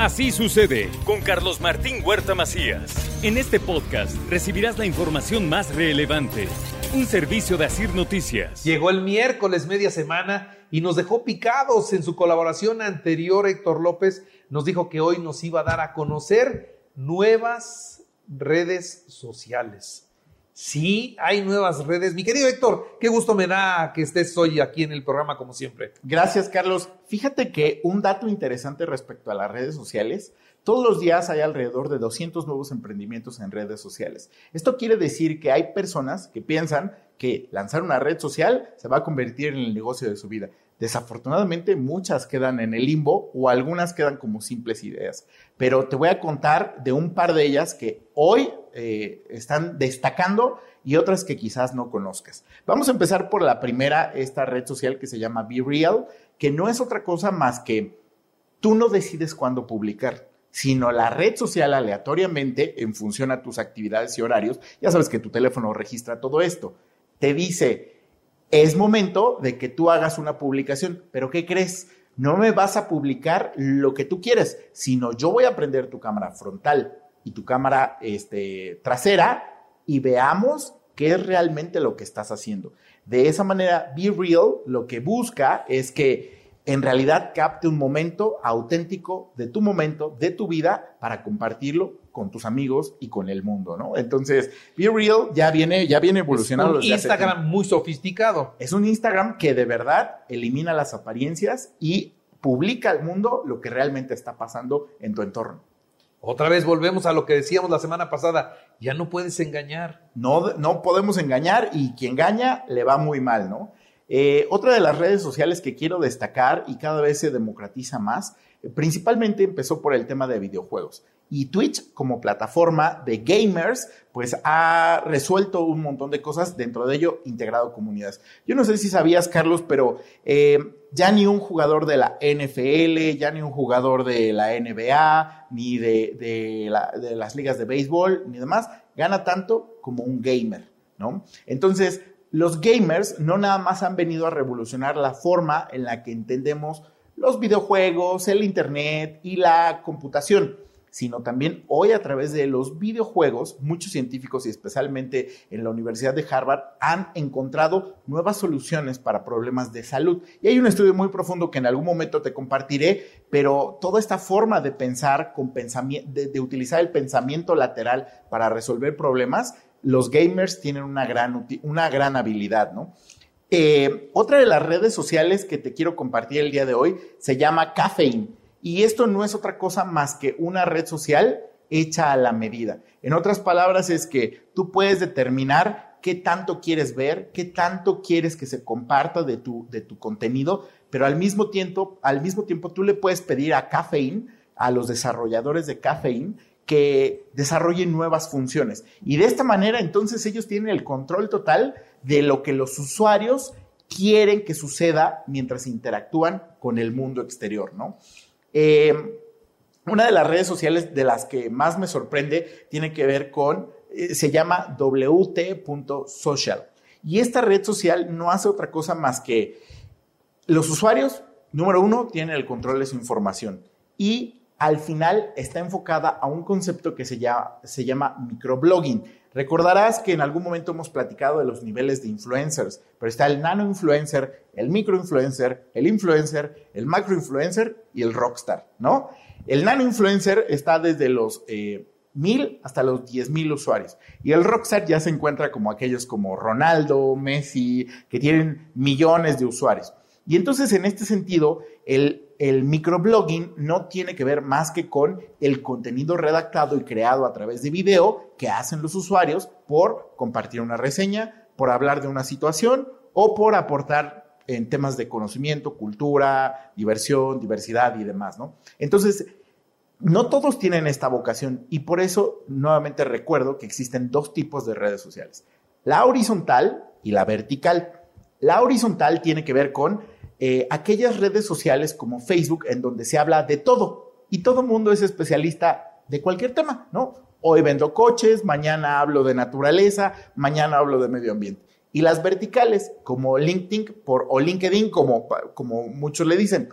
Así sucede con Carlos Martín Huerta Macías. En este podcast recibirás la información más relevante. Un servicio de Asir Noticias. Llegó el miércoles media semana y nos dejó picados en su colaboración anterior. Héctor López nos dijo que hoy nos iba a dar a conocer nuevas redes sociales. Sí, hay nuevas redes. Mi querido Héctor, qué gusto me da que estés hoy aquí en el programa como siempre. Gracias, Carlos. Fíjate que un dato interesante respecto a las redes sociales, todos los días hay alrededor de 200 nuevos emprendimientos en redes sociales. Esto quiere decir que hay personas que piensan que lanzar una red social se va a convertir en el negocio de su vida. Desafortunadamente muchas quedan en el limbo o algunas quedan como simples ideas. Pero te voy a contar de un par de ellas que hoy eh, están destacando y otras que quizás no conozcas. Vamos a empezar por la primera, esta red social que se llama Be Real, que no es otra cosa más que tú no decides cuándo publicar sino la red social aleatoriamente en función a tus actividades y horarios. Ya sabes que tu teléfono registra todo esto. Te dice, es momento de que tú hagas una publicación, pero ¿qué crees? No me vas a publicar lo que tú quieres, sino yo voy a prender tu cámara frontal y tu cámara este, trasera y veamos qué es realmente lo que estás haciendo. De esa manera, Be Real lo que busca es que en realidad capte un momento auténtico de tu momento, de tu vida, para compartirlo con tus amigos y con el mundo, ¿no? Entonces, Be Real ya viene, ya viene evolucionando. Es un Instagram muy sofisticado. Es un Instagram que de verdad elimina las apariencias y publica al mundo lo que realmente está pasando en tu entorno. Otra vez volvemos a lo que decíamos la semana pasada, ya no puedes engañar. No, no podemos engañar y quien engaña le va muy mal, ¿no? Eh, otra de las redes sociales que quiero destacar y cada vez se democratiza más, eh, principalmente empezó por el tema de videojuegos. Y Twitch como plataforma de gamers, pues ha resuelto un montón de cosas, dentro de ello integrado comunidades. Yo no sé si sabías, Carlos, pero eh, ya ni un jugador de la NFL, ya ni un jugador de la NBA, ni de, de las ligas de béisbol, ni demás, gana tanto como un gamer, ¿no? Entonces, los gamers no nada más han venido a revolucionar la forma en la que entendemos los videojuegos, el Internet y la computación, sino también hoy a través de los videojuegos, muchos científicos y especialmente en la Universidad de Harvard han encontrado nuevas soluciones para problemas de salud. Y hay un estudio muy profundo que en algún momento te compartiré, pero toda esta forma de pensar, con de utilizar el pensamiento lateral para resolver problemas, los gamers tienen una gran, una gran habilidad, ¿no? Eh, otra de las redes sociales que te quiero compartir el día de hoy se llama Caffeine. Y esto no es otra cosa más que una red social hecha a la medida. En otras palabras, es que tú puedes determinar qué tanto quieres ver, qué tanto quieres que se comparta de tu, de tu contenido, pero al mismo, tiempo, al mismo tiempo tú le puedes pedir a Caffeine, a los desarrolladores de Caffeine, que desarrollen nuevas funciones. Y de esta manera, entonces, ellos tienen el control total de lo que los usuarios quieren que suceda mientras interactúan con el mundo exterior, ¿no? Eh, una de las redes sociales de las que más me sorprende tiene que ver con, eh, se llama wt.social. Y esta red social no hace otra cosa más que los usuarios, número uno, tienen el control de su información y al final está enfocada a un concepto que se llama, microblogging. Recordarás que en algún momento hemos platicado de los niveles de influencers, pero está el nano influencer, el micro influencer, el influencer, el macro influencer y el rockstar, ¿no? El nano influencer está desde los eh, mil hasta los diez mil usuarios. Y el rockstar ya se encuentra como aquellos como Ronaldo, Messi, que tienen millones de usuarios. Y entonces, en este sentido, el, el microblogging no tiene que ver más que con el contenido redactado y creado a través de video que hacen los usuarios por compartir una reseña, por hablar de una situación o por aportar en temas de conocimiento, cultura, diversión, diversidad y demás, ¿no? Entonces, no todos tienen esta vocación y por eso nuevamente recuerdo que existen dos tipos de redes sociales, la horizontal y la vertical. La horizontal tiene que ver con eh, aquellas redes sociales como Facebook en donde se habla de todo y todo mundo es especialista de cualquier tema, ¿no? Hoy vendo coches, mañana hablo de naturaleza, mañana hablo de medio ambiente. Y las verticales, como LinkedIn por, o LinkedIn, como, como muchos le dicen,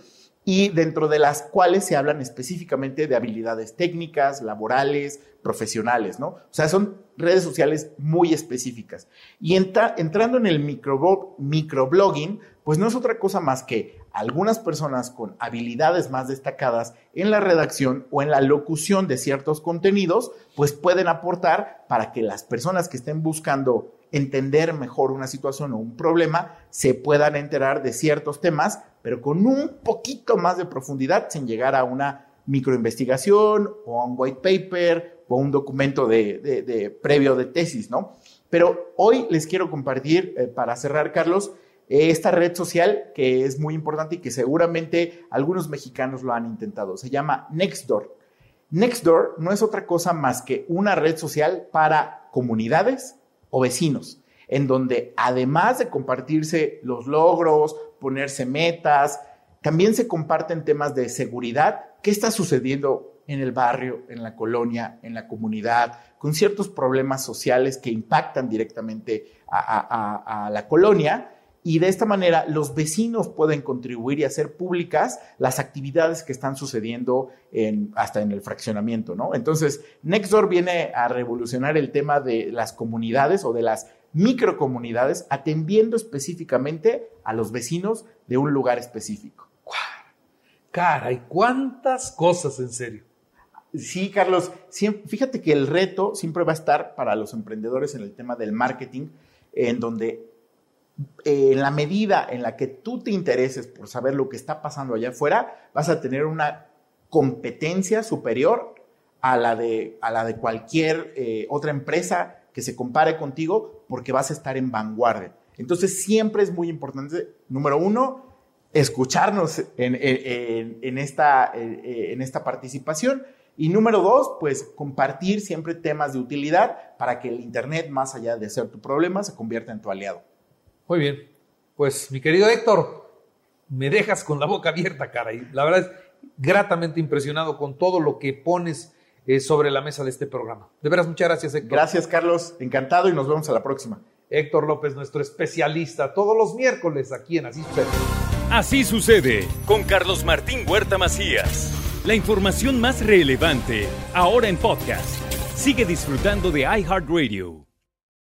y dentro de las cuales se hablan específicamente de habilidades técnicas, laborales, profesionales, ¿no? O sea, son redes sociales muy específicas. Y entrando en el microblogging, pues no es otra cosa más que algunas personas con habilidades más destacadas en la redacción o en la locución de ciertos contenidos, pues pueden aportar para que las personas que estén buscando entender mejor una situación o un problema se puedan enterar de ciertos temas, pero con un poquito más de profundidad sin llegar a una microinvestigación o a un white paper o un documento de, previo de tesis, ¿no? Pero hoy les quiero compartir, eh, para cerrar, Carlos, esta red social que es muy importante y que seguramente algunos mexicanos lo han intentado. Se llama Nextdoor. Nextdoor no es otra cosa más que una red social para comunidades o vecinos, en donde además de compartirse los logros, ponerse metas, también se comparten temas de seguridad. ¿Qué está sucediendo en el barrio, en la colonia, en la comunidad, con ciertos problemas sociales que impactan directamente a, la colonia? Y de esta manera los vecinos pueden contribuir y hacer públicas las actividades que están sucediendo en, hasta en el fraccionamiento, ¿no? Entonces, Nextdoor viene a revolucionar el tema de las comunidades o de las microcomunidades, atendiendo específicamente a los vecinos de un lugar específico. Caray, cuántas cosas en serio. Sí, Carlos, fíjate que el reto siempre va a estar para los emprendedores en el tema del marketing, en donde eh, en la medida en la que tú te intereses por saber lo que está pasando allá afuera, vas a tener una competencia superior a la de, a la de cualquier eh, otra empresa que se compare contigo porque vas a estar en vanguardia. Entonces siempre es muy importante, número uno, escucharnos en, esta, en esta participación. Y número dos, pues compartir siempre temas de utilidad para que el Internet, más allá de ser tu problema, se convierta en tu aliado. Muy bien. Pues, mi querido Héctor, me dejas con la boca abierta, cara. Y la verdad es gratamente impresionado con todo lo que pones eh, sobre la mesa de este programa. De veras, muchas gracias, Héctor. Gracias, Carlos. Encantado y nos vemos a la próxima. Héctor López, nuestro especialista, todos los miércoles aquí en Así Sucede. Así sucede con Carlos Martín Huerta Macías. La información más relevante, ahora en podcast. Sigue disfrutando de iHeartRadio.